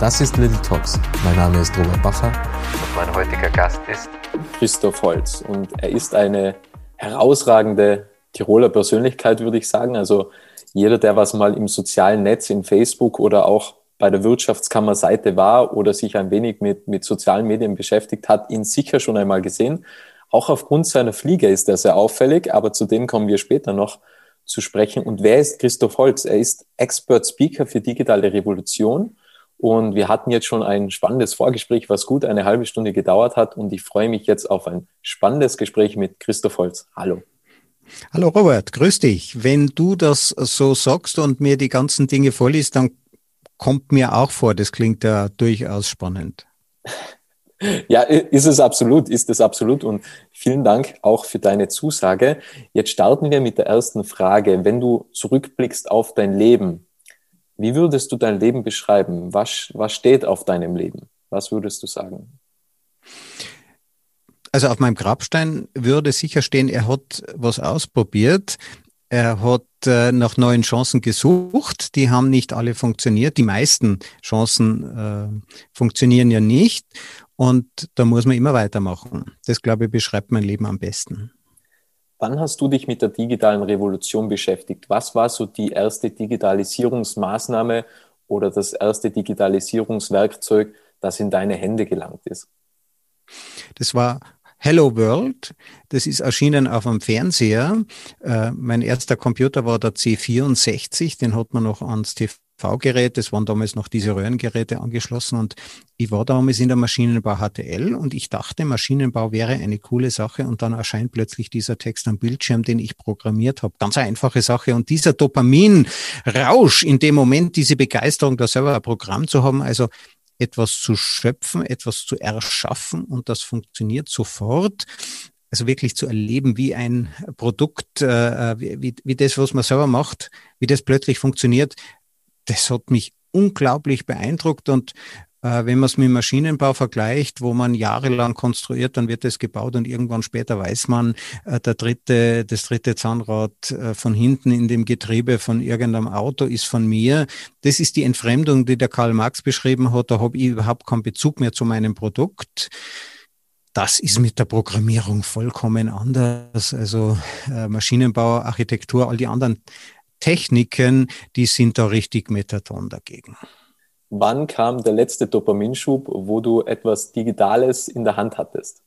Das ist Little Talks. Mein Name ist Robert Bacher und mein heutiger Gast ist Christoph Holz. Und er ist eine herausragende Tiroler Persönlichkeit, würde ich sagen. Also jeder, der was mal im sozialen Netz, in Facebook oder auch bei der Wirtschaftskammerseite war oder sich ein wenig mit, mit sozialen Medien beschäftigt hat, ihn sicher schon einmal gesehen. Auch aufgrund seiner Fliege ist er sehr auffällig, aber zu dem kommen wir später noch zu sprechen. Und wer ist Christoph Holz? Er ist Expert Speaker für digitale Revolution und wir hatten jetzt schon ein spannendes Vorgespräch, was gut eine halbe Stunde gedauert hat. Und ich freue mich jetzt auf ein spannendes Gespräch mit Christoph Holz. Hallo. Hallo Robert, grüß dich. Wenn du das so sagst und mir die ganzen Dinge vorliest, dann kommt mir auch vor, das klingt ja durchaus spannend. Ja, ist es absolut, ist es absolut. Und vielen Dank auch für deine Zusage. Jetzt starten wir mit der ersten Frage. Wenn du zurückblickst auf dein Leben, wie würdest du dein Leben beschreiben? Was, was steht auf deinem Leben? Was würdest du sagen? Also auf meinem Grabstein würde sicher stehen, er hat was ausprobiert. Er hat äh, nach neuen Chancen gesucht. Die haben nicht alle funktioniert. Die meisten Chancen äh, funktionieren ja nicht. Und da muss man immer weitermachen. Das, glaube ich, beschreibt mein Leben am besten. Wann hast du dich mit der digitalen Revolution beschäftigt? Was war so die erste Digitalisierungsmaßnahme oder das erste Digitalisierungswerkzeug, das in deine Hände gelangt ist? Das war Hello World. Das ist erschienen auf dem Fernseher. Äh, mein erster Computer war der C64, den hat man noch ans TV V-Gerät, das waren damals noch diese Röhrengeräte angeschlossen und ich war damals in der Maschinenbau HTL und ich dachte, Maschinenbau wäre eine coole Sache und dann erscheint plötzlich dieser Text am Bildschirm, den ich programmiert habe. Ganz einfache Sache und dieser Dopaminrausch in dem Moment, diese Begeisterung, da selber ein Programm zu haben, also etwas zu schöpfen, etwas zu erschaffen und das funktioniert sofort also wirklich zu erleben, wie ein Produkt, äh, wie, wie das, was man selber macht, wie das plötzlich funktioniert, das hat mich unglaublich beeindruckt und äh, wenn man es mit Maschinenbau vergleicht, wo man jahrelang konstruiert, dann wird es gebaut und irgendwann später weiß man, äh, der dritte, das dritte Zahnrad äh, von hinten in dem Getriebe von irgendeinem Auto ist von mir. Das ist die Entfremdung, die der Karl Marx beschrieben hat. Da habe ich überhaupt keinen Bezug mehr zu meinem Produkt. Das ist mit der Programmierung vollkommen anders. Also Maschinenbau, Architektur, all die anderen Techniken, die sind da richtig Metaton dagegen. Wann kam der letzte Dopaminschub, wo du etwas Digitales in der Hand hattest?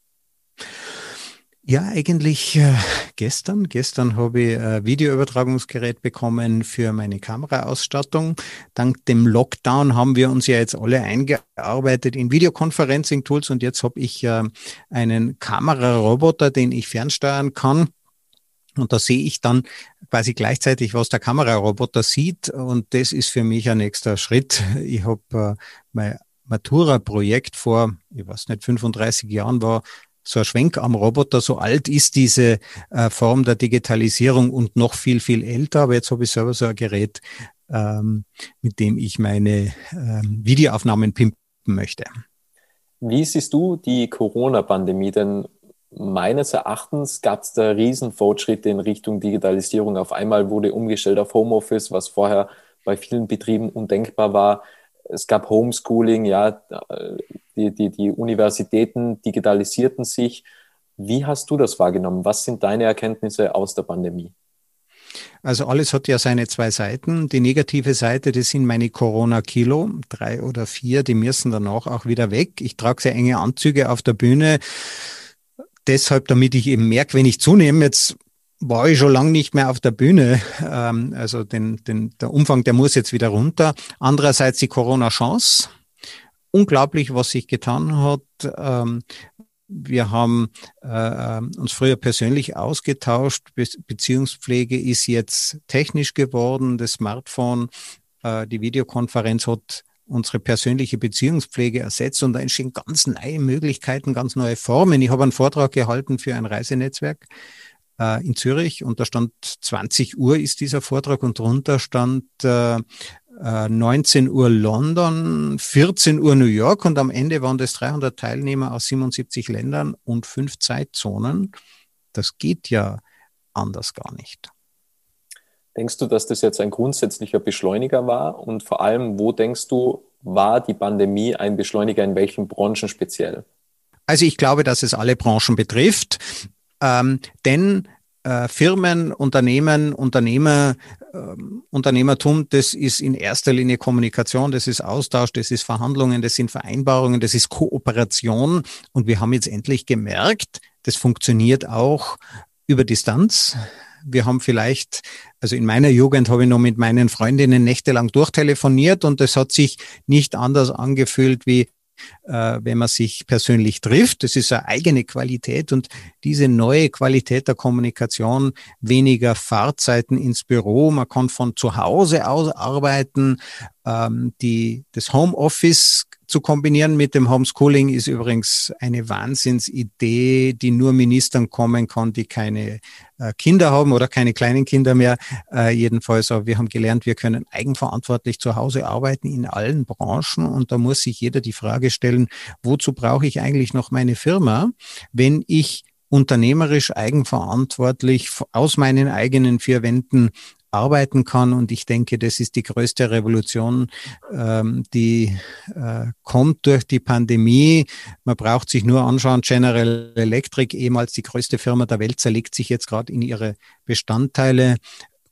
Ja, eigentlich äh, gestern. Gestern habe ich ein Videoübertragungsgerät bekommen für meine Kameraausstattung. Dank dem Lockdown haben wir uns ja jetzt alle eingearbeitet in Videoconferencing-Tools und jetzt habe ich äh, einen Kameraroboter, den ich fernsteuern kann. Und da sehe ich dann quasi gleichzeitig, was der Kameraroboter sieht. Und das ist für mich ein nächster Schritt. Ich habe äh, mein Matura-Projekt vor, ich weiß nicht, 35 Jahren war so ein Schwenk am Roboter. So alt ist diese äh, Form der Digitalisierung und noch viel, viel älter. Aber jetzt habe ich selber so ein Gerät, ähm, mit dem ich meine ähm, Videoaufnahmen pimpen möchte. Wie siehst du die Corona-Pandemie? Denn meines Erachtens gab es da Riesenfortschritte in Richtung Digitalisierung. Auf einmal wurde umgestellt auf Homeoffice, was vorher bei vielen Betrieben undenkbar war. Es gab Homeschooling, ja, die, die, die Universitäten digitalisierten sich. Wie hast du das wahrgenommen? Was sind deine Erkenntnisse aus der Pandemie? Also alles hat ja seine zwei Seiten. Die negative Seite, das sind meine Corona-Kilo, drei oder vier, die müssen danach auch wieder weg. Ich trage sehr enge Anzüge auf der Bühne deshalb, damit ich eben merke, wenn ich zunehme, jetzt war ich schon lange nicht mehr auf der Bühne. Ähm, also den, den, der Umfang, der muss jetzt wieder runter. Andererseits die Corona-Chance. Unglaublich, was sich getan hat. Ähm, wir haben äh, uns früher persönlich ausgetauscht. Be Beziehungspflege ist jetzt technisch geworden. Das Smartphone, äh, die Videokonferenz hat unsere persönliche Beziehungspflege ersetzt und da entstehen ganz neue Möglichkeiten, ganz neue Formen. Ich habe einen Vortrag gehalten für ein Reisenetzwerk äh, in Zürich und da stand 20 Uhr ist dieser Vortrag und drunter stand äh, 19 äh, Uhr London, 14 Uhr New York und am Ende waren das 300 Teilnehmer aus 77 Ländern und fünf Zeitzonen. Das geht ja anders gar nicht. Denkst du, dass das jetzt ein grundsätzlicher Beschleuniger war? Und vor allem, wo denkst du, war die Pandemie ein Beschleuniger in welchen Branchen speziell? Also ich glaube, dass es alle Branchen betrifft, ähm, denn äh, Firmen, Unternehmen, Unternehmer, äh, Unternehmertum, das ist in erster Linie Kommunikation, das ist Austausch, das ist Verhandlungen, das sind Vereinbarungen, das ist Kooperation. Und wir haben jetzt endlich gemerkt, das funktioniert auch über Distanz wir haben vielleicht, also in meiner Jugend habe ich noch mit meinen Freundinnen nächtelang durchtelefoniert und es hat sich nicht anders angefühlt wie äh, wenn man sich persönlich trifft. Das ist eine eigene Qualität und diese neue Qualität der Kommunikation, weniger Fahrzeiten ins Büro, man kann von zu Hause aus arbeiten, ähm, die, das Homeoffice zu kombinieren mit dem Homeschooling ist übrigens eine Wahnsinnsidee, die nur Ministern kommen kann, die keine äh, Kinder haben oder keine kleinen Kinder mehr. Äh, jedenfalls, aber wir haben gelernt, wir können eigenverantwortlich zu Hause arbeiten in allen Branchen und da muss sich jeder die Frage stellen, wozu brauche ich eigentlich noch meine Firma, wenn ich unternehmerisch eigenverantwortlich aus meinen eigenen vier Wänden arbeiten kann. Und ich denke, das ist die größte Revolution, ähm, die äh, kommt durch die Pandemie. Man braucht sich nur anschauen, General Electric, ehemals die größte Firma der Welt, zerlegt sich jetzt gerade in ihre Bestandteile.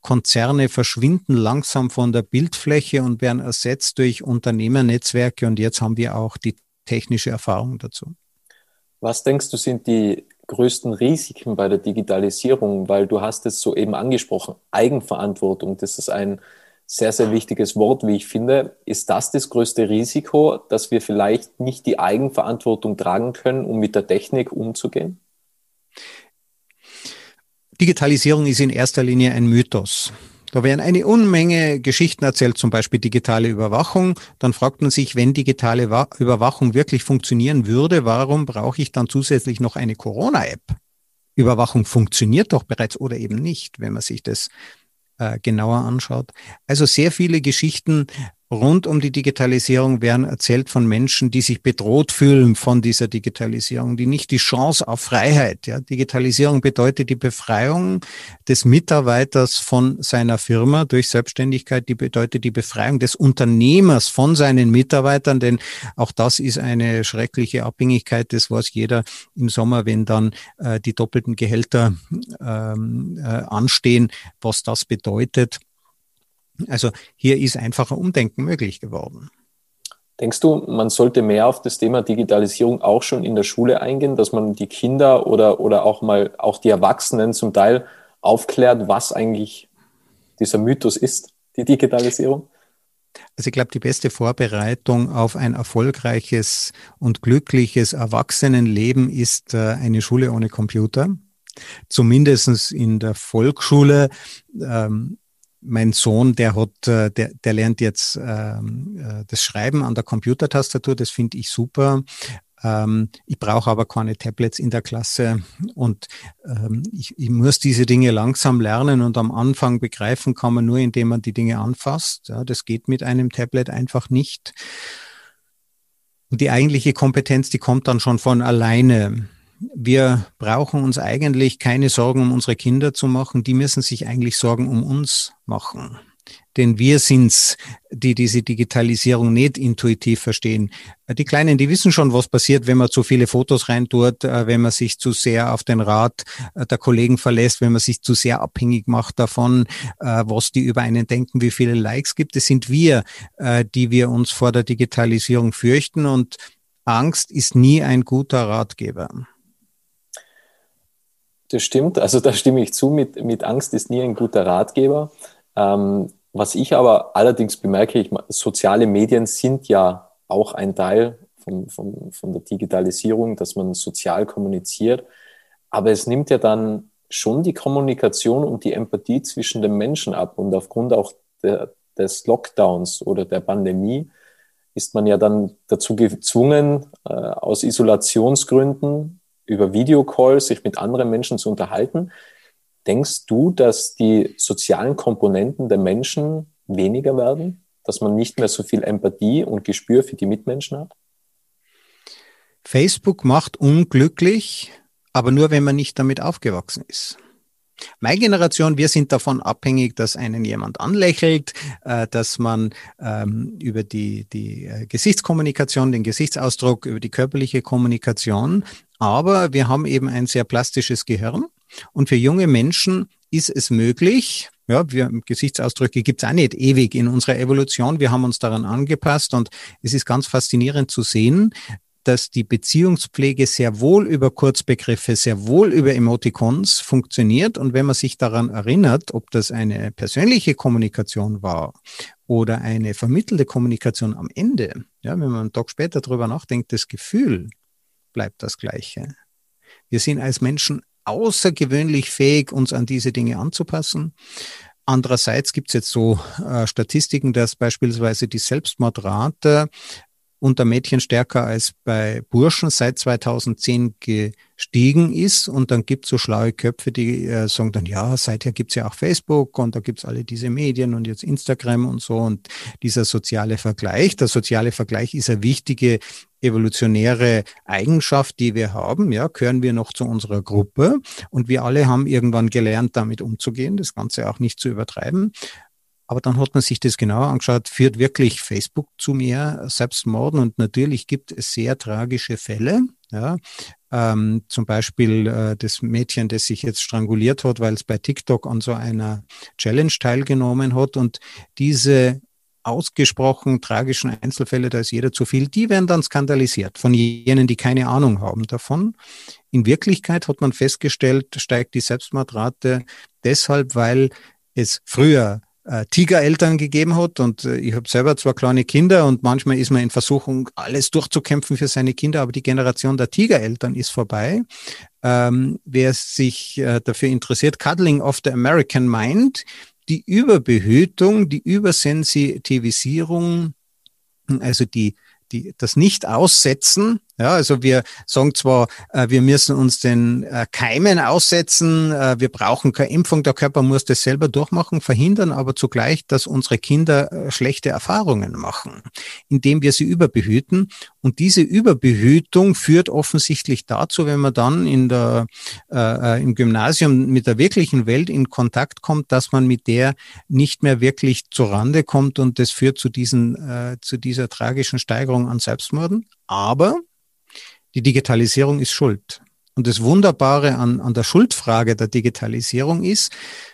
Konzerne verschwinden langsam von der Bildfläche und werden ersetzt durch Unternehmernetzwerke. Und jetzt haben wir auch die technische Erfahrung dazu. Was denkst du, sind die größten Risiken bei der Digitalisierung? Weil du hast es soeben angesprochen, Eigenverantwortung, das ist ein sehr, sehr wichtiges Wort, wie ich finde. Ist das das größte Risiko, dass wir vielleicht nicht die Eigenverantwortung tragen können, um mit der Technik umzugehen? Digitalisierung ist in erster Linie ein Mythos. Da werden eine Unmenge Geschichten erzählt, zum Beispiel digitale Überwachung. Dann fragt man sich, wenn digitale Überwachung wirklich funktionieren würde, warum brauche ich dann zusätzlich noch eine Corona-App? Überwachung funktioniert doch bereits oder eben nicht, wenn man sich das äh, genauer anschaut. Also sehr viele Geschichten rund um die Digitalisierung werden erzählt von Menschen, die sich bedroht fühlen von dieser Digitalisierung, die nicht die Chance auf Freiheit. Ja, Digitalisierung bedeutet die Befreiung des Mitarbeiters von seiner Firma durch Selbstständigkeit, die bedeutet die Befreiung des Unternehmers von seinen Mitarbeitern, denn auch das ist eine schreckliche Abhängigkeit. Das weiß jeder im Sommer, wenn dann äh, die doppelten Gehälter ähm, äh, anstehen, was das bedeutet. Also hier ist einfach ein Umdenken möglich geworden. Denkst du, man sollte mehr auf das Thema Digitalisierung auch schon in der Schule eingehen, dass man die Kinder oder, oder auch mal auch die Erwachsenen zum Teil aufklärt, was eigentlich dieser Mythos ist, die Digitalisierung? Also ich glaube, die beste Vorbereitung auf ein erfolgreiches und glückliches Erwachsenenleben ist äh, eine Schule ohne Computer. Zumindestens in der Volksschule. Ähm, mein Sohn, der hat, äh, der, der lernt jetzt ähm, äh, das Schreiben an der Computertastatur, das finde ich super. Ähm, ich brauche aber keine Tablets in der Klasse und ähm, ich, ich muss diese Dinge langsam lernen und am Anfang begreifen kann man nur, indem man die Dinge anfasst. Ja, das geht mit einem Tablet einfach nicht. Und die eigentliche Kompetenz, die kommt dann schon von alleine wir brauchen uns eigentlich keine Sorgen um unsere Kinder zu machen. Die müssen sich eigentlich Sorgen um uns machen. Denn wir sind's, die diese Digitalisierung nicht intuitiv verstehen. Die Kleinen, die wissen schon, was passiert, wenn man zu viele Fotos reintut, äh, wenn man sich zu sehr auf den Rat äh, der Kollegen verlässt, wenn man sich zu sehr abhängig macht davon, äh, was die über einen denken, wie viele Likes gibt. Es sind wir, die wir uns vor der Digitalisierung fürchten und Angst ist nie ein guter Ratgeber. Das stimmt, also da stimme ich zu, mit, mit Angst ist nie ein guter Ratgeber. Ähm, was ich aber allerdings bemerke, ich, soziale Medien sind ja auch ein Teil von, von, von der Digitalisierung, dass man sozial kommuniziert. Aber es nimmt ja dann schon die Kommunikation und die Empathie zwischen den Menschen ab. Und aufgrund auch der, des Lockdowns oder der Pandemie ist man ja dann dazu gezwungen, äh, aus Isolationsgründen über Videocalls sich mit anderen Menschen zu unterhalten. Denkst du, dass die sozialen Komponenten der Menschen weniger werden? Dass man nicht mehr so viel Empathie und Gespür für die Mitmenschen hat? Facebook macht unglücklich, aber nur wenn man nicht damit aufgewachsen ist. Meine Generation, wir sind davon abhängig, dass einen jemand anlächelt, äh, dass man ähm, über die, die äh, Gesichtskommunikation, den Gesichtsausdruck, über die körperliche Kommunikation, aber wir haben eben ein sehr plastisches Gehirn und für junge Menschen ist es möglich, ja, wir, Gesichtsausdrücke gibt's auch nicht ewig in unserer Evolution. Wir haben uns daran angepasst und es ist ganz faszinierend zu sehen, dass die Beziehungspflege sehr wohl über Kurzbegriffe, sehr wohl über Emoticons funktioniert. Und wenn man sich daran erinnert, ob das eine persönliche Kommunikation war oder eine vermittelte Kommunikation am Ende, ja, wenn man einen Tag später drüber nachdenkt, das Gefühl bleibt das gleiche. Wir sind als Menschen außergewöhnlich fähig, uns an diese Dinge anzupassen. Andererseits gibt es jetzt so äh, Statistiken, dass beispielsweise die Selbstmordrate unter Mädchen stärker als bei Burschen seit 2010 gestiegen ist. Und dann gibt es so schlaue Köpfe, die äh, sagen dann, ja, seither gibt es ja auch Facebook und da gibt es alle diese Medien und jetzt Instagram und so und dieser soziale Vergleich. Der soziale Vergleich ist eine wichtige evolutionäre Eigenschaft, die wir haben. Ja, gehören wir noch zu unserer Gruppe und wir alle haben irgendwann gelernt, damit umzugehen, das Ganze auch nicht zu übertreiben. Aber dann hat man sich das genauer angeschaut, führt wirklich Facebook zu mehr Selbstmorden und natürlich gibt es sehr tragische Fälle. Ja, ähm, zum Beispiel äh, das Mädchen, das sich jetzt stranguliert hat, weil es bei TikTok an so einer Challenge teilgenommen hat. Und diese ausgesprochen tragischen Einzelfälle, da ist jeder zu viel, die werden dann skandalisiert von jenen, die keine Ahnung haben davon. In Wirklichkeit hat man festgestellt, steigt die Selbstmordrate deshalb, weil es früher äh, Tigereltern gegeben hat. Und äh, ich habe selber zwar kleine Kinder und manchmal ist man in Versuchung, alles durchzukämpfen für seine Kinder, aber die Generation der Tigereltern ist vorbei. Ähm, wer sich äh, dafür interessiert, Cuddling of the American Mind, die Überbehütung, die Übersensitivisierung, also die die, das Nicht-Aussetzen. Ja, also wir sagen zwar, äh, wir müssen uns den äh, Keimen aussetzen, äh, wir brauchen keine Impfung, der Körper muss das selber durchmachen, verhindern aber zugleich, dass unsere Kinder schlechte Erfahrungen machen, indem wir sie überbehüten. Und diese Überbehütung führt offensichtlich dazu, wenn man dann in der, äh, im Gymnasium mit der wirklichen Welt in Kontakt kommt, dass man mit der nicht mehr wirklich zurande kommt und das führt zu diesen, äh, zu dieser tragischen Steigerung an Selbstmorden. Aber die Digitalisierung ist schuld. Und das Wunderbare an, an der Schuldfrage der Digitalisierung ist,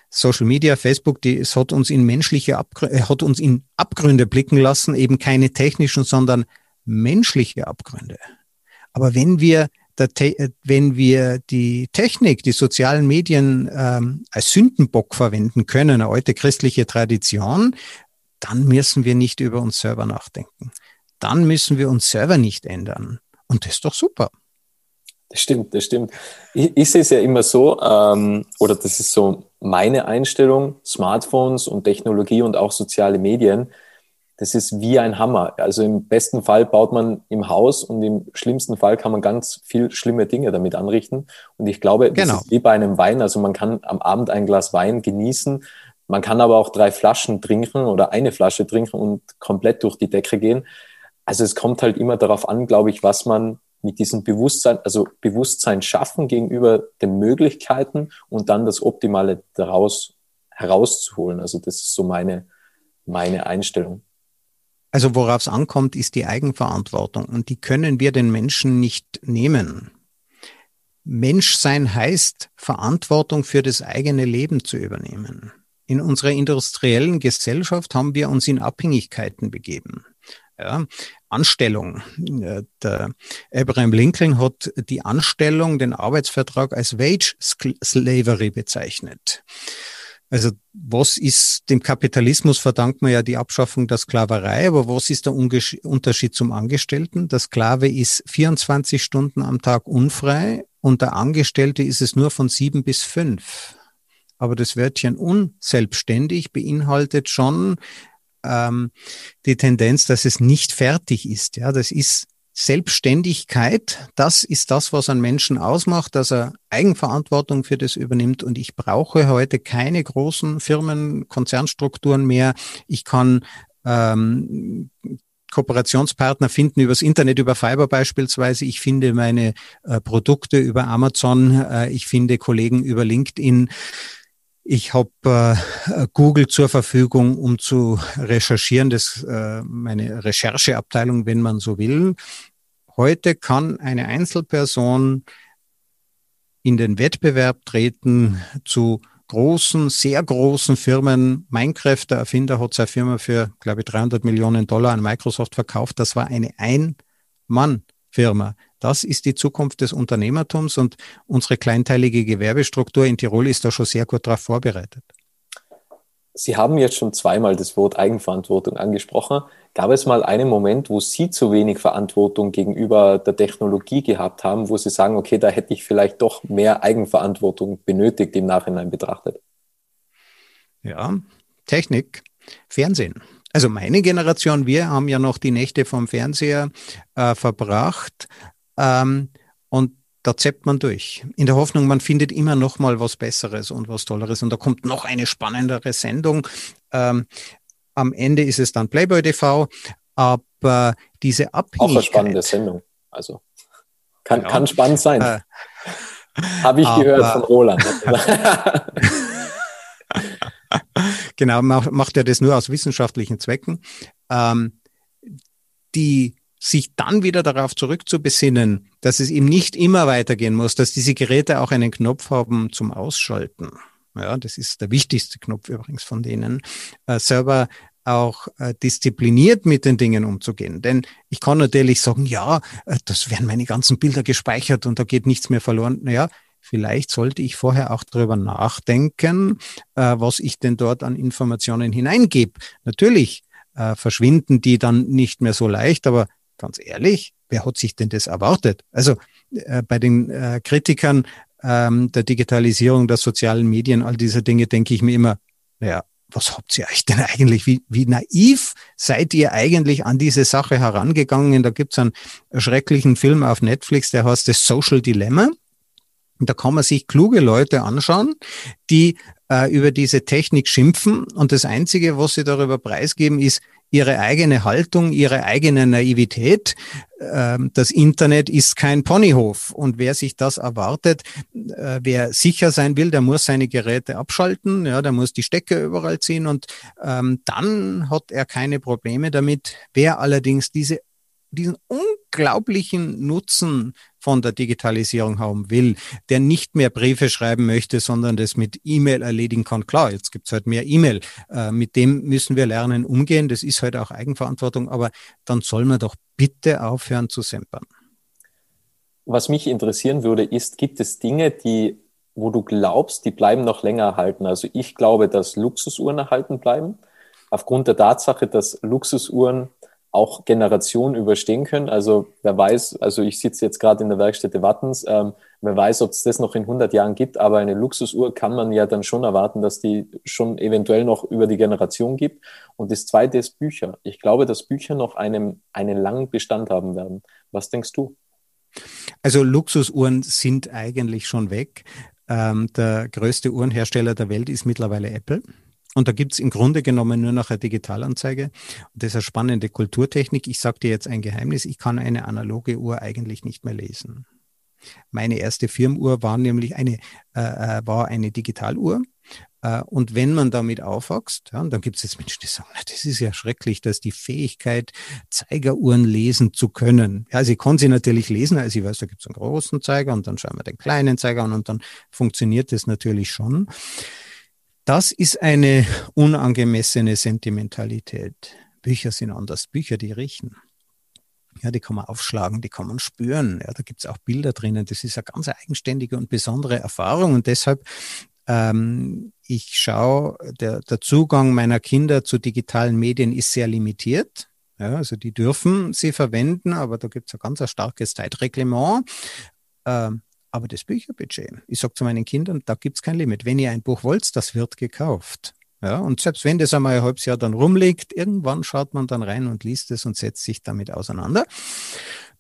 Social Media, Facebook, die, es hat uns in menschliche Abgründe, äh, hat uns in Abgründe blicken lassen, eben keine technischen, sondern menschliche Abgründe. Aber wenn wir, der, äh, wenn wir die Technik, die sozialen Medien ähm, als Sündenbock verwenden können, eine alte christliche Tradition, dann müssen wir nicht über uns selber nachdenken dann müssen wir uns selber nicht ändern. Und das ist doch super. Das stimmt, das stimmt. Ich, ich sehe es ja immer so, ähm, oder das ist so meine Einstellung, Smartphones und Technologie und auch soziale Medien, das ist wie ein Hammer. Also im besten Fall baut man im Haus und im schlimmsten Fall kann man ganz viel schlimme Dinge damit anrichten. Und ich glaube, das genau. ist wie bei einem Wein. Also man kann am Abend ein Glas Wein genießen, man kann aber auch drei Flaschen trinken oder eine Flasche trinken und komplett durch die Decke gehen. Also es kommt halt immer darauf an, glaube ich, was man mit diesem Bewusstsein, also Bewusstsein schaffen gegenüber den Möglichkeiten und dann das Optimale daraus herauszuholen. Also das ist so meine, meine Einstellung. Also worauf es ankommt, ist die Eigenverantwortung und die können wir den Menschen nicht nehmen. Menschsein heißt, Verantwortung für das eigene Leben zu übernehmen. In unserer industriellen Gesellschaft haben wir uns in Abhängigkeiten begeben. Ja, Anstellung. Äh, der Abraham Lincoln hat die Anstellung, den Arbeitsvertrag als Wage Slavery bezeichnet. Also was ist dem Kapitalismus verdankt man ja die Abschaffung der Sklaverei, aber was ist der Unterschied zum Angestellten? Der Sklave ist 24 Stunden am Tag unfrei und der Angestellte ist es nur von sieben bis fünf. Aber das Wörtchen unselbstständig beinhaltet schon ähm, die Tendenz, dass es nicht fertig ist. Ja, das ist Selbstständigkeit, das ist das, was einen Menschen ausmacht, dass er Eigenverantwortung für das übernimmt. Und ich brauche heute keine großen Firmen, Konzernstrukturen mehr. Ich kann ähm, Kooperationspartner finden übers Internet, über Fiber beispielsweise. Ich finde meine äh, Produkte über Amazon. Äh, ich finde Kollegen über LinkedIn. Ich habe äh, Google zur Verfügung, um zu recherchieren, das äh, meine Rechercheabteilung, wenn man so will. Heute kann eine Einzelperson in den Wettbewerb treten zu großen, sehr großen Firmen. Minecraft, der Erfinder, hat seine Firma für, glaube ich, 300 Millionen Dollar an Microsoft verkauft. Das war eine Ein-Mann-Firma. Das ist die Zukunft des Unternehmertums und unsere kleinteilige Gewerbestruktur in Tirol ist da schon sehr gut darauf vorbereitet. Sie haben jetzt schon zweimal das Wort Eigenverantwortung angesprochen. Gab es mal einen Moment, wo Sie zu wenig Verantwortung gegenüber der Technologie gehabt haben, wo Sie sagen, okay, da hätte ich vielleicht doch mehr Eigenverantwortung benötigt im Nachhinein betrachtet? Ja, Technik, Fernsehen. Also meine Generation, wir haben ja noch die Nächte vom Fernseher äh, verbracht ähm, und da zappt man durch. In der Hoffnung, man findet immer noch mal was Besseres und was Tolleres. Und da kommt noch eine spannendere Sendung. Ähm, am Ende ist es dann Playboy TV, aber diese Abhängigkeit. Auch eine spannende Sendung. Also kann, ja, kann spannend sein. Äh, Habe ich aber, gehört von Roland. genau, macht er das nur aus wissenschaftlichen Zwecken. Ähm, die sich dann wieder darauf zurückzubesinnen, dass es eben nicht immer weitergehen muss, dass diese Geräte auch einen Knopf haben zum Ausschalten. Ja, das ist der wichtigste Knopf übrigens von denen, äh, selber auch äh, diszipliniert mit den Dingen umzugehen. Denn ich kann natürlich sagen, ja, äh, das werden meine ganzen Bilder gespeichert und da geht nichts mehr verloren. Naja, vielleicht sollte ich vorher auch darüber nachdenken, äh, was ich denn dort an Informationen hineingebe. Natürlich äh, verschwinden die dann nicht mehr so leicht, aber ganz ehrlich, wer hat sich denn das erwartet? Also äh, bei den äh, Kritikern ähm, der Digitalisierung, der sozialen Medien, all diese Dinge, denke ich mir immer, naja, was habt ihr euch denn eigentlich, wie, wie naiv seid ihr eigentlich an diese Sache herangegangen? Da gibt's einen schrecklichen Film auf Netflix, der heißt das Social Dilemma. Da kann man sich kluge Leute anschauen, die äh, über diese Technik schimpfen. Und das Einzige, was sie darüber preisgeben, ist, ihre eigene Haltung, ihre eigene Naivität. Ähm, das Internet ist kein Ponyhof. Und wer sich das erwartet, äh, wer sicher sein will, der muss seine Geräte abschalten, ja, der muss die Stecker überall ziehen und ähm, dann hat er keine Probleme damit. Wer allerdings diese diesen unglaublichen Nutzen von der Digitalisierung haben will, der nicht mehr Briefe schreiben möchte, sondern das mit E-Mail erledigen kann. Klar, jetzt gibt's halt mehr E-Mail. Äh, mit dem müssen wir lernen, umgehen. Das ist halt auch Eigenverantwortung, aber dann soll man doch bitte aufhören zu sempern. Was mich interessieren würde, ist, gibt es Dinge, die, wo du glaubst, die bleiben noch länger erhalten? Also ich glaube, dass Luxusuhren erhalten bleiben, aufgrund der Tatsache, dass Luxusuhren auch Generationen überstehen können. Also wer weiß, also ich sitze jetzt gerade in der Werkstätte Wattens, ähm, wer weiß, ob es das noch in 100 Jahren gibt, aber eine Luxusuhr kann man ja dann schon erwarten, dass die schon eventuell noch über die Generation gibt. Und das Zweite ist Bücher. Ich glaube, dass Bücher noch einem, einen langen Bestand haben werden. Was denkst du? Also Luxusuhren sind eigentlich schon weg. Ähm, der größte Uhrenhersteller der Welt ist mittlerweile Apple. Und da gibt's im Grunde genommen nur noch eine Digitalanzeige. Und das ist eine spannende Kulturtechnik. Ich sage dir jetzt ein Geheimnis, ich kann eine analoge Uhr eigentlich nicht mehr lesen. Meine erste Firmenuhr war nämlich eine, äh, äh war eine Digitaluhr. Äh, und wenn man damit aufwächst, ja, dann gibt es jetzt Menschen, die sagen, na, das ist ja schrecklich, dass die Fähigkeit, Zeigeruhren lesen zu können. Ja, sie kann sie natürlich lesen, also ich weiß, da gibt es einen großen Zeiger und dann schauen wir den kleinen Zeiger an und dann funktioniert das natürlich schon. Das ist eine unangemessene Sentimentalität. Bücher sind anders. Bücher, die riechen. Ja, die kann man aufschlagen, die kann man spüren. Ja, da gibt es auch Bilder drinnen. Das ist eine ganz eigenständige und besondere Erfahrung. Und deshalb, ähm, ich schaue, der, der Zugang meiner Kinder zu digitalen Medien ist sehr limitiert. Ja, also die dürfen sie verwenden, aber da gibt es ein ganz ein starkes Zeitreglement. Ähm, aber das Bücherbudget, ich sage zu meinen Kindern, da gibt es kein Limit. Wenn ihr ein Buch wollt, das wird gekauft. Ja, und selbst wenn das einmal ein halbes Jahr dann rumliegt, irgendwann schaut man dann rein und liest es und setzt sich damit auseinander.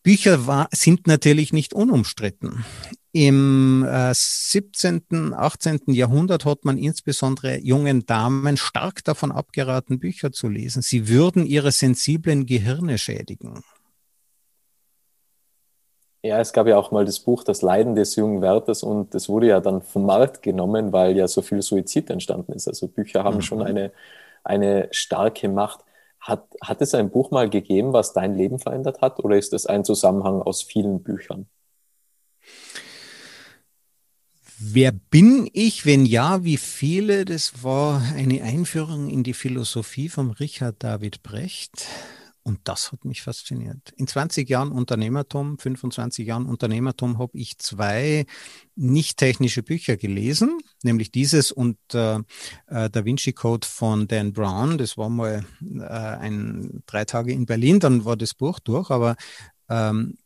Bücher war, sind natürlich nicht unumstritten. Im äh, 17., 18. Jahrhundert hat man insbesondere jungen Damen stark davon abgeraten, Bücher zu lesen. Sie würden ihre sensiblen Gehirne schädigen. Ja, es gab ja auch mal das Buch Das Leiden des jungen Werthers und das wurde ja dann vom Markt genommen, weil ja so viel Suizid entstanden ist. Also Bücher haben mhm. schon eine, eine starke Macht. Hat, hat es ein Buch mal gegeben, was dein Leben verändert hat oder ist es ein Zusammenhang aus vielen Büchern? Wer bin ich? Wenn ja, wie viele? Das war eine Einführung in die Philosophie von Richard David Brecht. Und das hat mich fasziniert. In 20 Jahren Unternehmertum, 25 Jahren Unternehmertum habe ich zwei nicht technische Bücher gelesen, nämlich dieses und äh, äh, Da Vinci Code von Dan Brown. Das war mal äh, ein drei Tage in Berlin, dann war das Buch durch, aber ähm,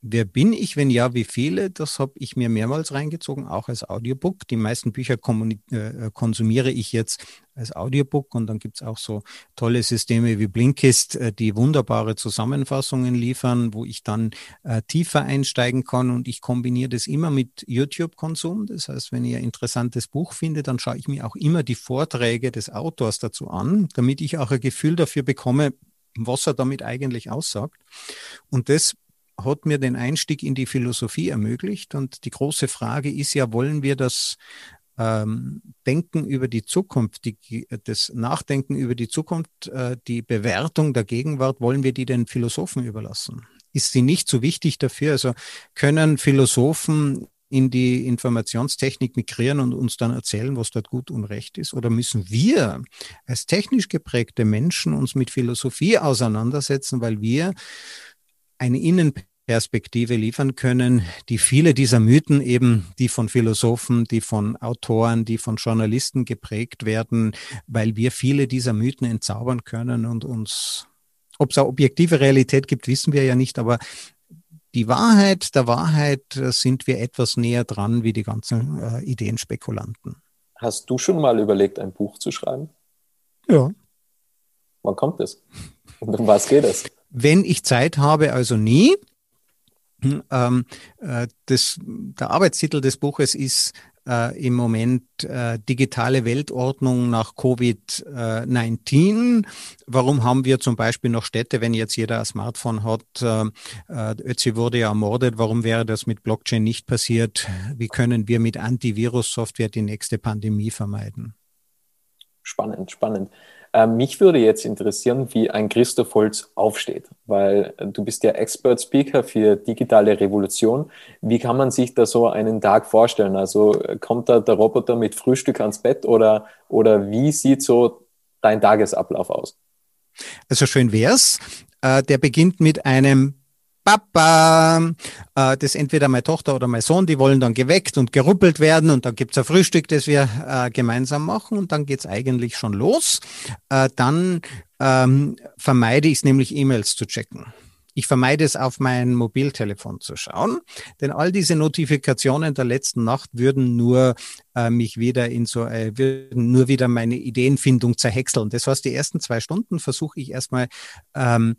Wer bin ich? Wenn ja, wie viele? Das habe ich mir mehrmals reingezogen, auch als Audiobook. Die meisten Bücher äh, konsumiere ich jetzt als Audiobook und dann gibt es auch so tolle Systeme wie Blinkist, äh, die wunderbare Zusammenfassungen liefern, wo ich dann äh, tiefer einsteigen kann und ich kombiniere das immer mit YouTube-Konsum. Das heißt, wenn ich ein interessantes Buch finde, dann schaue ich mir auch immer die Vorträge des Autors dazu an, damit ich auch ein Gefühl dafür bekomme, was er damit eigentlich aussagt. Und das hat mir den Einstieg in die Philosophie ermöglicht. Und die große Frage ist ja, wollen wir das ähm, Denken über die Zukunft, die, das Nachdenken über die Zukunft, äh, die Bewertung der Gegenwart, wollen wir die den Philosophen überlassen? Ist sie nicht so wichtig dafür? Also können Philosophen in die Informationstechnik migrieren und uns dann erzählen, was dort gut und recht ist? Oder müssen wir als technisch geprägte Menschen uns mit Philosophie auseinandersetzen, weil wir eine Innenperspektive liefern können, die viele dieser Mythen eben, die von Philosophen, die von Autoren, die von Journalisten geprägt werden, weil wir viele dieser Mythen entzaubern können und uns, ob es eine objektive Realität gibt, wissen wir ja nicht, aber die Wahrheit, der Wahrheit sind wir etwas näher dran wie die ganzen äh, Ideenspekulanten. Hast du schon mal überlegt, ein Buch zu schreiben? Ja. Wann kommt es? Und um was geht es? Wenn ich Zeit habe, also nie. Ähm, äh, das, der Arbeitstitel des Buches ist äh, im Moment äh, digitale Weltordnung nach Covid-19. Warum haben wir zum Beispiel noch Städte, wenn jetzt jeder ein Smartphone hat? Äh, äh, Ötzi wurde ja ermordet. Warum wäre das mit Blockchain nicht passiert? Wie können wir mit Antivirus-Software die nächste Pandemie vermeiden? Spannend, spannend. Ähm, mich würde jetzt interessieren, wie ein Christoph Holz aufsteht, weil du bist ja Expert Speaker für digitale Revolution. Wie kann man sich da so einen Tag vorstellen? Also kommt da der Roboter mit Frühstück ans Bett oder, oder wie sieht so dein Tagesablauf aus? Also schön wär's. Äh, der beginnt mit einem Papa, äh, das entweder meine Tochter oder mein Sohn, die wollen dann geweckt und geruppelt werden und dann gibt's ein Frühstück, das wir äh, gemeinsam machen und dann geht's eigentlich schon los. Äh, dann ähm, vermeide ich es nämlich, E-Mails zu checken. Ich vermeide es, auf mein Mobiltelefon zu schauen, denn all diese Notifikationen der letzten Nacht würden nur äh, mich wieder in so, äh, würden nur wieder meine Ideenfindung zerhäckseln. Das heißt, die ersten zwei Stunden versuche ich erstmal ähm,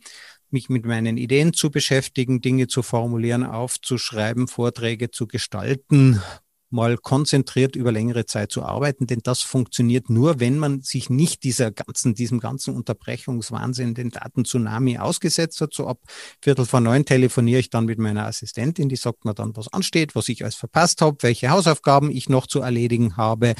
mich mit meinen Ideen zu beschäftigen, Dinge zu formulieren, aufzuschreiben, Vorträge zu gestalten, mal konzentriert über längere Zeit zu arbeiten, denn das funktioniert nur, wenn man sich nicht dieser ganzen, diesem ganzen Unterbrechungswahnsinn, den Daten-Tsunami ausgesetzt hat. So ab Viertel vor neun telefoniere ich dann mit meiner Assistentin, die sagt mir dann, was ansteht, was ich alles verpasst habe, welche Hausaufgaben ich noch zu erledigen habe.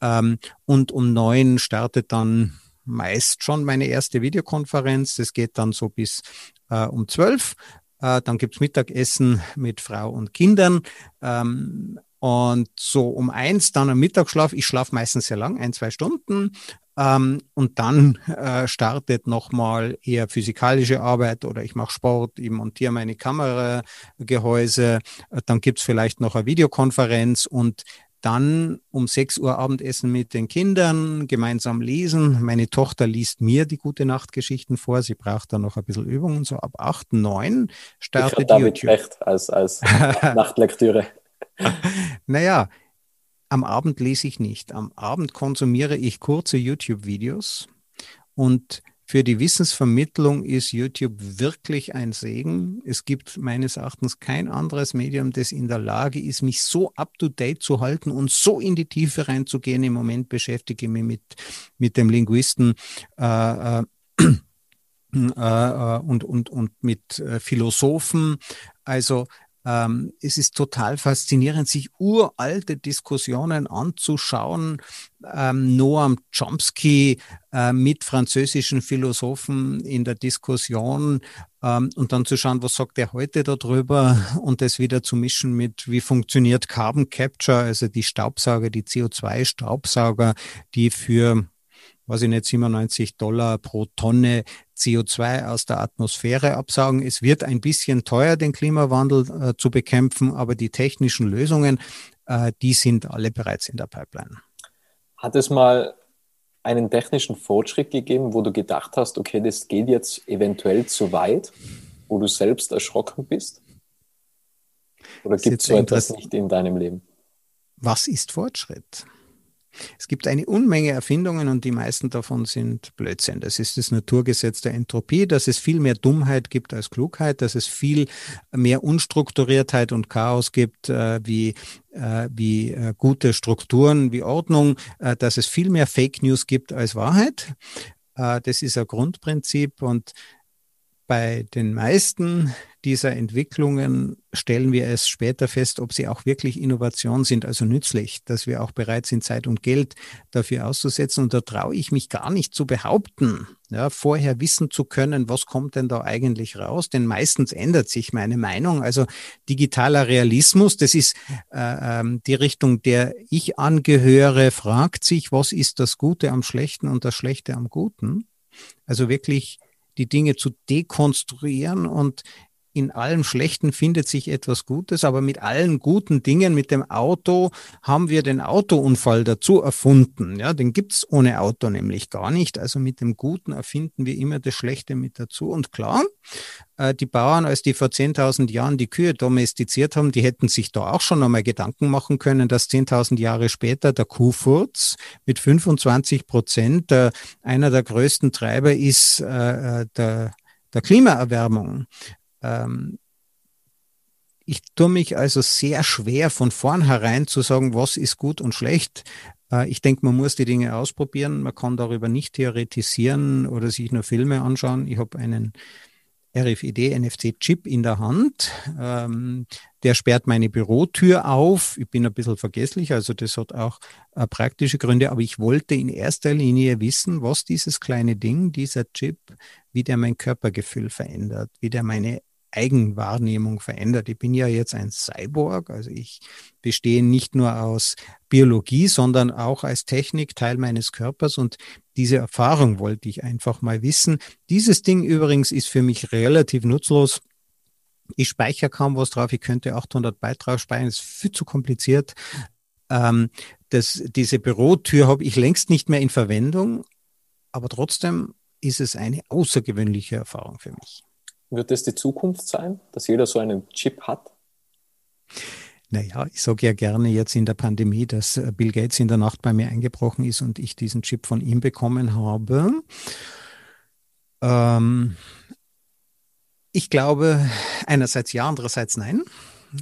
Ähm, und um neun startet dann meist schon meine erste Videokonferenz. Das geht dann so bis äh, um zwölf. Äh, dann gibt's Mittagessen mit Frau und Kindern. Ähm, und so um eins dann am Mittagsschlaf. Ich schlafe meistens sehr lang, ein, zwei Stunden. Ähm, und dann äh, startet nochmal eher physikalische Arbeit oder ich mache Sport, ich montiere meine Kameragehäuse, äh, dann gibt's vielleicht noch eine Videokonferenz und dann um 6 Uhr Abendessen mit den Kindern, gemeinsam lesen. Meine Tochter liest mir die gute Nachtgeschichten vor. Sie braucht dann noch ein bisschen Übung und so. Ab 8, 9 startet ich damit YouTube. recht als, als Nachtlektüre. naja, am Abend lese ich nicht. Am Abend konsumiere ich kurze YouTube-Videos und für die Wissensvermittlung ist YouTube wirklich ein Segen. Es gibt meines Erachtens kein anderes Medium, das in der Lage ist, mich so up-to-date zu halten und so in die Tiefe reinzugehen. Im Moment beschäftige ich mich mit, mit dem Linguisten äh, äh, äh und, und, und mit äh, Philosophen. Also ähm, es ist total faszinierend, sich uralte Diskussionen anzuschauen. Ähm, Noam Chomsky äh, mit französischen Philosophen in der Diskussion ähm, und dann zu schauen, was sagt er heute darüber und das wieder zu mischen mit, wie funktioniert Carbon Capture, also die Staubsauger, die CO2-Staubsauger, die für weiß ich nicht, 97 Dollar pro Tonne CO2 aus der Atmosphäre absaugen. Es wird ein bisschen teuer, den Klimawandel äh, zu bekämpfen, aber die technischen Lösungen, äh, die sind alle bereits in der Pipeline. Hat es mal einen technischen Fortschritt gegeben, wo du gedacht hast, okay, das geht jetzt eventuell zu weit, wo du selbst erschrocken bist? Oder gibt es so etwas nicht in deinem Leben? Was ist Fortschritt? Es gibt eine Unmenge Erfindungen und die meisten davon sind Blödsinn. Das ist das Naturgesetz der Entropie, dass es viel mehr Dummheit gibt als Klugheit, dass es viel mehr Unstrukturiertheit und Chaos gibt äh, wie, äh, wie äh, gute Strukturen, wie Ordnung, äh, dass es viel mehr Fake News gibt als Wahrheit. Äh, das ist ein Grundprinzip und bei den meisten dieser Entwicklungen stellen wir es später fest, ob sie auch wirklich Innovation sind, also nützlich, dass wir auch bereit sind, Zeit und Geld dafür auszusetzen. Und da traue ich mich gar nicht zu behaupten, ja, vorher wissen zu können, was kommt denn da eigentlich raus. Denn meistens ändert sich meine Meinung. Also digitaler Realismus, das ist äh, ähm, die Richtung, der ich angehöre, fragt sich, was ist das Gute am Schlechten und das Schlechte am Guten. Also wirklich die Dinge zu dekonstruieren und in allem Schlechten findet sich etwas Gutes, aber mit allen guten Dingen, mit dem Auto haben wir den Autounfall dazu erfunden. Ja, den gibt's ohne Auto nämlich gar nicht. Also mit dem Guten erfinden wir immer das Schlechte mit dazu. Und klar, äh, die Bauern, als die vor 10.000 Jahren die Kühe domestiziert haben, die hätten sich da auch schon einmal Gedanken machen können, dass 10.000 Jahre später der Kuhfurz mit 25 Prozent äh, einer der größten Treiber ist äh der der Klimaerwärmung. Ähm, ich tue mich also sehr schwer von vornherein zu sagen, was ist gut und schlecht. Äh, ich denke, man muss die Dinge ausprobieren. Man kann darüber nicht theoretisieren oder sich nur Filme anschauen. Ich habe einen RFID-NFC-Chip in der Hand. Ähm, der sperrt meine Bürotür auf. Ich bin ein bisschen vergesslich, also das hat auch äh, praktische Gründe. Aber ich wollte in erster Linie wissen, was dieses kleine Ding, dieser Chip, wie der mein Körpergefühl verändert, wie der meine Eigenwahrnehmung verändert. Ich bin ja jetzt ein Cyborg, also ich bestehe nicht nur aus Biologie, sondern auch als Technik Teil meines Körpers und diese Erfahrung wollte ich einfach mal wissen. Dieses Ding übrigens ist für mich relativ nutzlos. Ich speichere kaum was drauf. Ich könnte 800 Byte drauf speichern. Ist viel zu kompliziert. Ähm, das, diese Bürotür habe ich längst nicht mehr in Verwendung, aber trotzdem ist es eine außergewöhnliche Erfahrung für mich. Wird das die Zukunft sein, dass jeder so einen Chip hat? Naja, ich sage ja gerne jetzt in der Pandemie, dass äh, Bill Gates in der Nacht bei mir eingebrochen ist und ich diesen Chip von ihm bekommen habe. Ähm, ich glaube einerseits ja, andererseits nein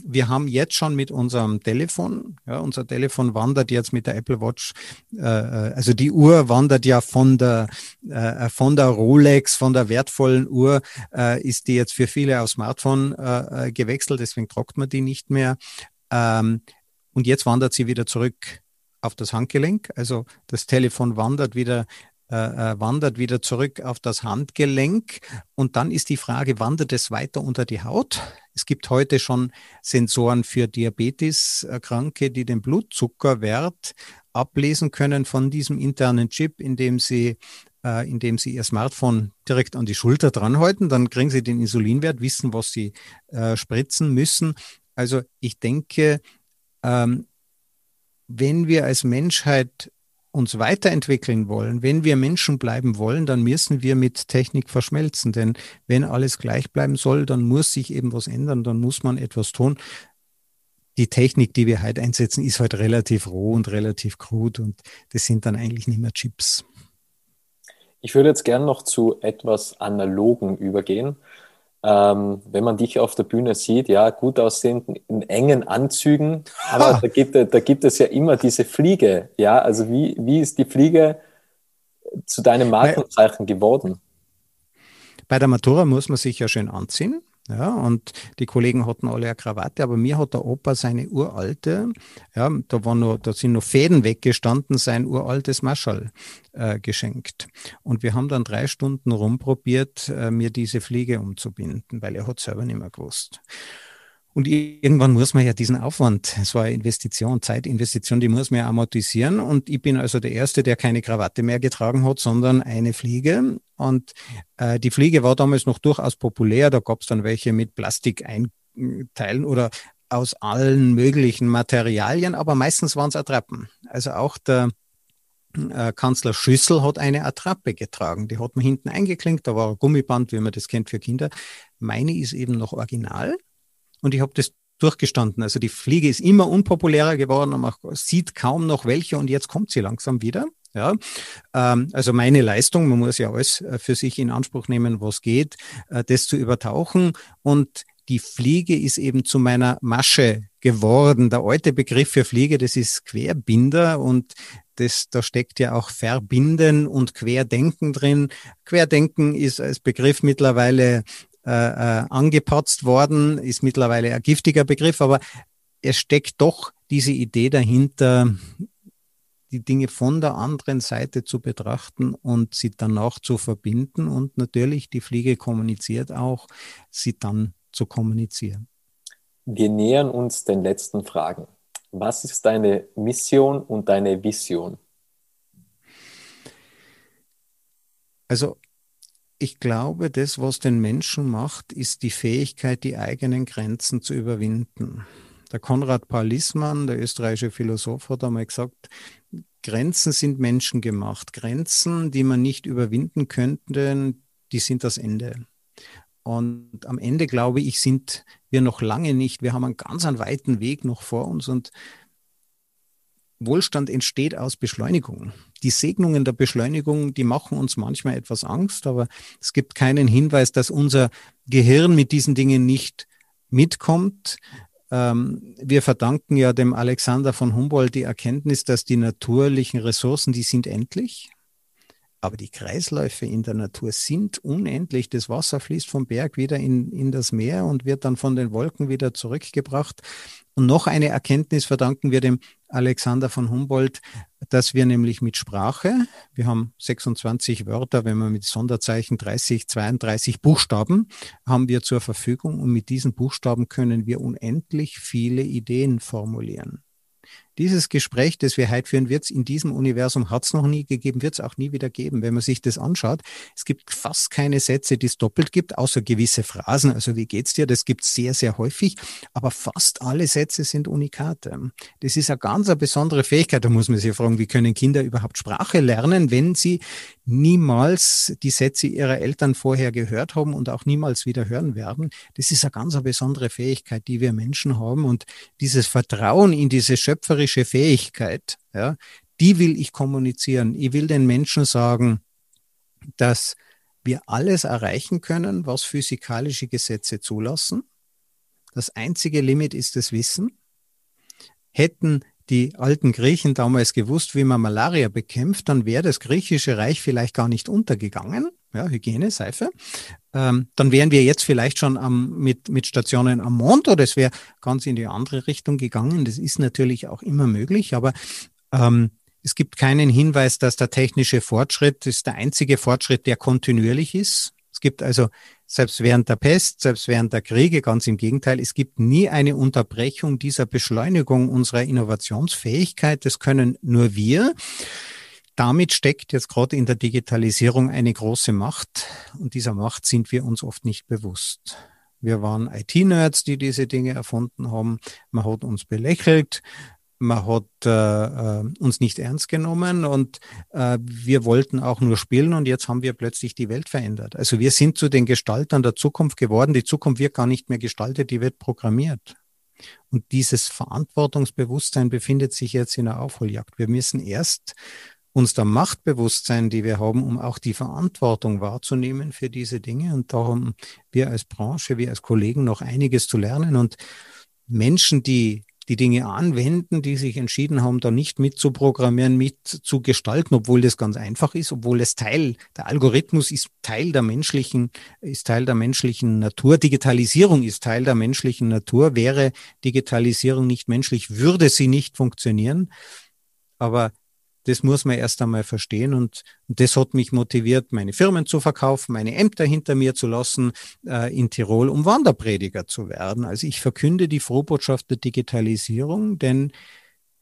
wir haben jetzt schon mit unserem Telefon, ja, unser Telefon wandert jetzt mit der Apple Watch, äh, äh, also die Uhr wandert ja von der, äh, von der Rolex, von der wertvollen Uhr, äh, ist die jetzt für viele auf Smartphone äh, äh, gewechselt, deswegen trockt man die nicht mehr. Ähm, und jetzt wandert sie wieder zurück auf das Handgelenk. Also das Telefon wandert wieder wandert wieder zurück auf das Handgelenk und dann ist die Frage, wandert es weiter unter die Haut? Es gibt heute schon Sensoren für Diabetes-Kranke, die den Blutzuckerwert ablesen können von diesem internen Chip, indem sie äh, indem sie ihr Smartphone direkt an die Schulter dranhalten. Dann kriegen sie den Insulinwert, wissen, was sie äh, spritzen müssen. Also ich denke, ähm, wenn wir als Menschheit uns weiterentwickeln wollen, wenn wir Menschen bleiben wollen, dann müssen wir mit Technik verschmelzen. Denn wenn alles gleich bleiben soll, dann muss sich eben was ändern, dann muss man etwas tun. Die Technik, die wir heute einsetzen, ist halt relativ roh und relativ krud und das sind dann eigentlich nicht mehr Chips. Ich würde jetzt gern noch zu etwas Analogen übergehen. Ähm, wenn man dich auf der Bühne sieht, ja, gut aussehend in engen Anzügen, aber da gibt, da gibt es ja immer diese Fliege, ja, also wie, wie ist die Fliege zu deinem Markenzeichen geworden? Bei der Matura muss man sich ja schön anziehen. Ja, und die Kollegen hatten alle eine Krawatte, aber mir hat der Opa seine uralte, ja, da war nur, da sind noch Fäden weggestanden, sein uraltes Marschall äh, geschenkt. Und wir haben dann drei Stunden rumprobiert, äh, mir diese Fliege umzubinden, weil er hat selber nicht mehr gewusst. Und irgendwann muss man ja diesen Aufwand, es war Investition, Zeitinvestition, die muss man ja amortisieren. Und ich bin also der Erste, der keine Krawatte mehr getragen hat, sondern eine Fliege. Und äh, die Fliege war damals noch durchaus populär. Da gab es dann welche mit Plastikeinteilen oder aus allen möglichen Materialien, aber meistens waren es Attrappen. Also auch der äh, Kanzler Schüssel hat eine Attrappe getragen. Die hat man hinten eingeklinkt, da war ein Gummiband, wie man das kennt für Kinder. Meine ist eben noch original und ich habe das durchgestanden. Also die Fliege ist immer unpopulärer geworden man sieht kaum noch welche und jetzt kommt sie langsam wieder. Ja, ähm, also meine Leistung, man muss ja alles äh, für sich in Anspruch nehmen, was geht, äh, das zu übertauchen und die Fliege ist eben zu meiner Masche geworden. Der alte Begriff für Fliege, das ist Querbinder und das, da steckt ja auch Verbinden und Querdenken drin. Querdenken ist als Begriff mittlerweile äh, äh, angepatzt worden, ist mittlerweile ein giftiger Begriff, aber es steckt doch diese Idee dahinter, die Dinge von der anderen Seite zu betrachten und sie danach zu verbinden und natürlich die Fliege kommuniziert auch, sie dann zu kommunizieren. Wir nähern uns den letzten Fragen. Was ist deine Mission und deine Vision? Also ich glaube, das, was den Menschen macht, ist die Fähigkeit, die eigenen Grenzen zu überwinden. Der Konrad Paul Lissmann, der österreichische Philosoph, hat einmal gesagt, Grenzen sind menschengemacht. Grenzen, die man nicht überwinden könnte, die sind das Ende. Und am Ende, glaube ich, sind wir noch lange nicht. Wir haben einen ganz einen weiten Weg noch vor uns und Wohlstand entsteht aus Beschleunigung. Die Segnungen der Beschleunigung, die machen uns manchmal etwas Angst, aber es gibt keinen Hinweis, dass unser Gehirn mit diesen Dingen nicht mitkommt. Ähm, wir verdanken ja dem Alexander von Humboldt die Erkenntnis, dass die natürlichen Ressourcen, die sind endlich. Aber die Kreisläufe in der Natur sind unendlich. Das Wasser fließt vom Berg wieder in, in das Meer und wird dann von den Wolken wieder zurückgebracht. Und noch eine Erkenntnis verdanken wir dem Alexander von Humboldt, dass wir nämlich mit Sprache, wir haben 26 Wörter, wenn man mit Sonderzeichen 30, 32 Buchstaben haben wir zur Verfügung und mit diesen Buchstaben können wir unendlich viele Ideen formulieren. Dieses Gespräch, das wir heute führen, wird es in diesem Universum hat es noch nie gegeben, wird es auch nie wieder geben. Wenn man sich das anschaut, es gibt fast keine Sätze, die es doppelt gibt, außer gewisse Phrasen. Also wie geht's dir? Das gibt es sehr, sehr häufig. Aber fast alle Sätze sind Unikate. Das ist eine ganz eine besondere Fähigkeit. Da muss man sich fragen, wie können Kinder überhaupt Sprache lernen, wenn sie niemals die Sätze ihrer Eltern vorher gehört haben und auch niemals wieder hören werden. Das ist eine ganz eine besondere Fähigkeit, die wir Menschen haben. Und dieses Vertrauen in diese schöpferische Fähigkeit, ja, die will ich kommunizieren. Ich will den Menschen sagen, dass wir alles erreichen können, was physikalische Gesetze zulassen. Das einzige Limit ist das Wissen. Hätten die alten Griechen damals gewusst, wie man Malaria bekämpft, dann wäre das griechische Reich vielleicht gar nicht untergegangen. Ja, Hygiene, Seife. Ähm, dann wären wir jetzt vielleicht schon am, mit, mit Stationen am Mond oder es wäre ganz in die andere Richtung gegangen. Das ist natürlich auch immer möglich, aber ähm, es gibt keinen Hinweis, dass der technische Fortschritt ist der einzige Fortschritt, der kontinuierlich ist. Es gibt also selbst während der Pest, selbst während der Kriege, ganz im Gegenteil, es gibt nie eine Unterbrechung dieser Beschleunigung unserer Innovationsfähigkeit. Das können nur wir. Damit steckt jetzt gerade in der Digitalisierung eine große Macht und dieser Macht sind wir uns oft nicht bewusst. Wir waren IT-Nerds, die diese Dinge erfunden haben. Man hat uns belächelt man hat äh, äh, uns nicht ernst genommen und äh, wir wollten auch nur spielen und jetzt haben wir plötzlich die Welt verändert. Also wir sind zu den Gestaltern der Zukunft geworden. Die Zukunft wird gar nicht mehr gestaltet, die wird programmiert. Und dieses Verantwortungsbewusstsein befindet sich jetzt in der Aufholjagd. Wir müssen erst uns der Machtbewusstsein, die wir haben, um auch die Verantwortung wahrzunehmen für diese Dinge. Und darum wir als Branche, wir als Kollegen noch einiges zu lernen. Und Menschen, die die Dinge anwenden, die sich entschieden haben, da nicht mitzuprogrammieren, mitzugestalten, obwohl das ganz einfach ist, obwohl es Teil, der Algorithmus ist Teil der menschlichen, ist Teil der menschlichen Natur. Digitalisierung ist Teil der menschlichen Natur. Wäre Digitalisierung nicht menschlich, würde sie nicht funktionieren. Aber das muss man erst einmal verstehen und, und, das hat mich motiviert, meine Firmen zu verkaufen, meine Ämter hinter mir zu lassen äh, in Tirol, um Wanderprediger zu werden. Also ich verkünde die Frohbotschaft der Digitalisierung, denn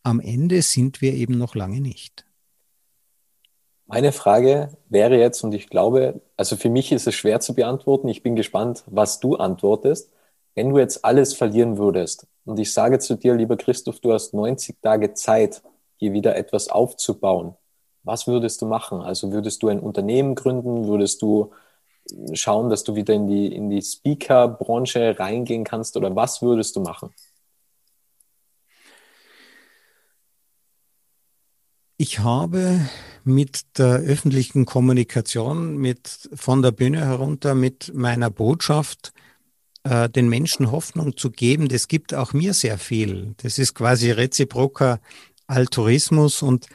am Ende sind wir eben noch lange nicht. Meine Frage wäre jetzt, und ich glaube, also für mich ist es schwer zu beantworten. Ich bin gespannt, was du antwortest. Wenn du jetzt alles verlieren würdest und ich sage zu dir, lieber Christoph, du hast 90 Tage Zeit, dir wieder etwas aufzubauen, was würdest du machen? Also würdest du ein Unternehmen gründen? Würdest du schauen, dass du wieder in die, in die Speaker-Branche reingehen kannst? Oder was würdest du machen? Ich habe mit der öffentlichen Kommunikation, mit von der Bühne herunter, mit meiner Botschaft äh, den Menschen Hoffnung zu geben. Das gibt auch mir sehr viel. Das ist quasi reziproker Altruismus und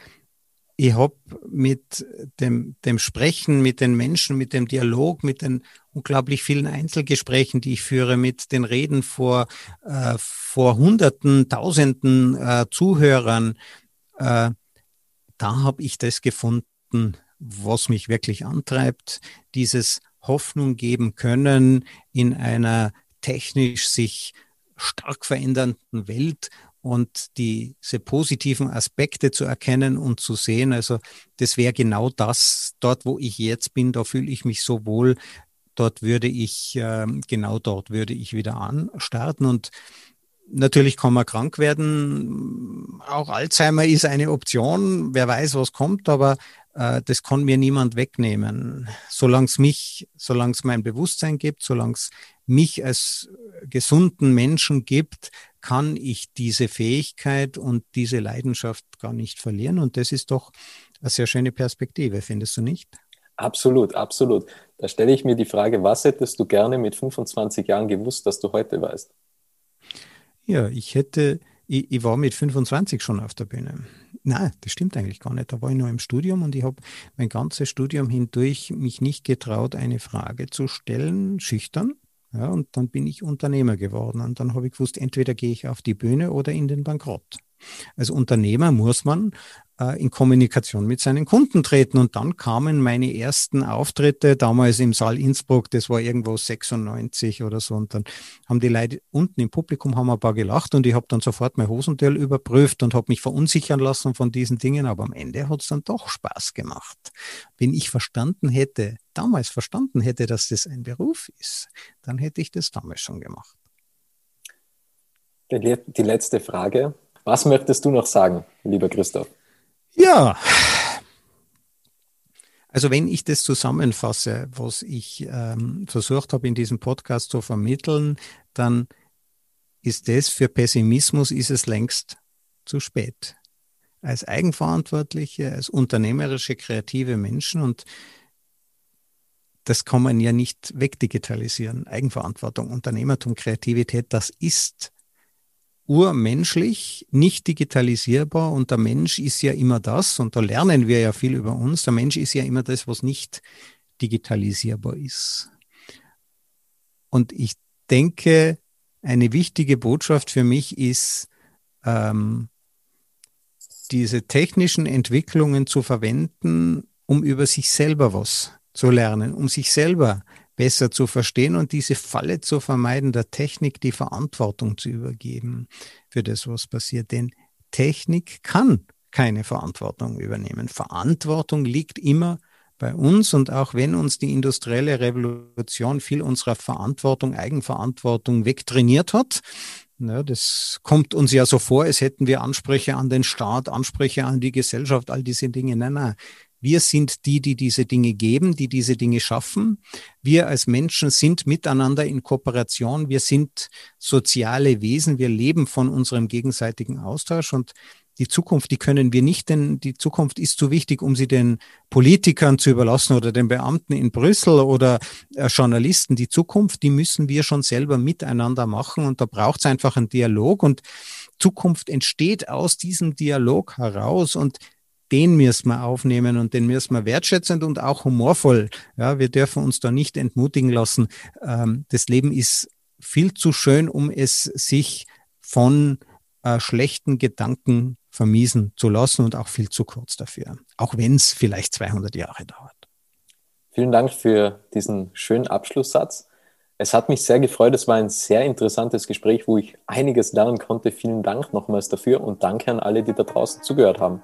ich habe mit dem, dem Sprechen mit den Menschen, mit dem Dialog, mit den unglaublich vielen Einzelgesprächen, die ich führe, mit den Reden vor, äh, vor Hunderten, Tausenden äh, Zuhörern, äh, da habe ich das gefunden, was mich wirklich antreibt, dieses Hoffnung geben können in einer technisch sich stark verändernden Welt und diese positiven Aspekte zu erkennen und zu sehen. Also das wäre genau das, dort wo ich jetzt bin, da fühle ich mich so wohl, dort würde ich, äh, genau dort würde ich wieder anstarten und Natürlich kann man krank werden. Auch Alzheimer ist eine Option. Wer weiß, was kommt, aber das kann mir niemand wegnehmen. Solange es mich, solange es mein Bewusstsein gibt, solange es mich als gesunden Menschen gibt, kann ich diese Fähigkeit und diese Leidenschaft gar nicht verlieren. Und das ist doch eine sehr schöne Perspektive, findest du nicht? Absolut, absolut. Da stelle ich mir die Frage, was hättest du gerne mit 25 Jahren gewusst, dass du heute weißt? Ja, ich hätte, ich, ich war mit 25 schon auf der Bühne. Nein, das stimmt eigentlich gar nicht. Da war ich noch im Studium und ich habe mein ganzes Studium hindurch mich nicht getraut, eine Frage zu stellen, schüchtern. Ja, und dann bin ich Unternehmer geworden. Und dann habe ich gewusst, entweder gehe ich auf die Bühne oder in den Bankrott. Als Unternehmer muss man äh, in Kommunikation mit seinen Kunden treten. Und dann kamen meine ersten Auftritte, damals im Saal Innsbruck, das war irgendwo 96 oder so. Und dann haben die Leute unten im Publikum haben ein paar gelacht und ich habe dann sofort mein Hosenteil überprüft und habe mich verunsichern lassen von diesen Dingen. Aber am Ende hat es dann doch Spaß gemacht. Wenn ich verstanden hätte, damals verstanden hätte, dass das ein Beruf ist, dann hätte ich das damals schon gemacht. Die letzte Frage. Was möchtest du noch sagen, lieber Christoph? Ja. Also wenn ich das zusammenfasse, was ich ähm, versucht habe in diesem Podcast zu vermitteln, dann ist das für Pessimismus ist es längst zu spät. Als eigenverantwortliche, als unternehmerische, kreative Menschen und das kann man ja nicht wegdigitalisieren. Eigenverantwortung, Unternehmertum, Kreativität, das ist urmenschlich, nicht digitalisierbar und der Mensch ist ja immer das, und da lernen wir ja viel über uns, der Mensch ist ja immer das, was nicht digitalisierbar ist. Und ich denke, eine wichtige Botschaft für mich ist, ähm, diese technischen Entwicklungen zu verwenden, um über sich selber was zu lernen, um sich selber besser zu verstehen und diese Falle zu vermeiden, der Technik die Verantwortung zu übergeben für das, was passiert. Denn Technik kann keine Verantwortung übernehmen. Verantwortung liegt immer bei uns und auch wenn uns die industrielle Revolution viel unserer Verantwortung, Eigenverantwortung wegtrainiert hat, ja, das kommt uns ja so vor, als hätten wir Ansprüche an den Staat, Ansprüche an die Gesellschaft, all diese Dinge. Nein, nein. Wir sind die, die diese Dinge geben, die diese Dinge schaffen. Wir als Menschen sind miteinander in Kooperation. Wir sind soziale Wesen. Wir leben von unserem gegenseitigen Austausch und die Zukunft, die können wir nicht, denn die Zukunft ist zu wichtig, um sie den Politikern zu überlassen oder den Beamten in Brüssel oder äh, Journalisten. Die Zukunft, die müssen wir schon selber miteinander machen und da braucht es einfach einen Dialog und Zukunft entsteht aus diesem Dialog heraus und den müssen wir aufnehmen und den müssen wir wertschätzend und auch humorvoll. Ja, wir dürfen uns da nicht entmutigen lassen. Ähm, das Leben ist viel zu schön, um es sich von äh, schlechten Gedanken vermiesen zu lassen und auch viel zu kurz dafür, auch wenn es vielleicht 200 Jahre dauert. Vielen Dank für diesen schönen Abschlusssatz. Es hat mich sehr gefreut. Es war ein sehr interessantes Gespräch, wo ich einiges lernen konnte. Vielen Dank nochmals dafür und danke an alle, die da draußen zugehört haben.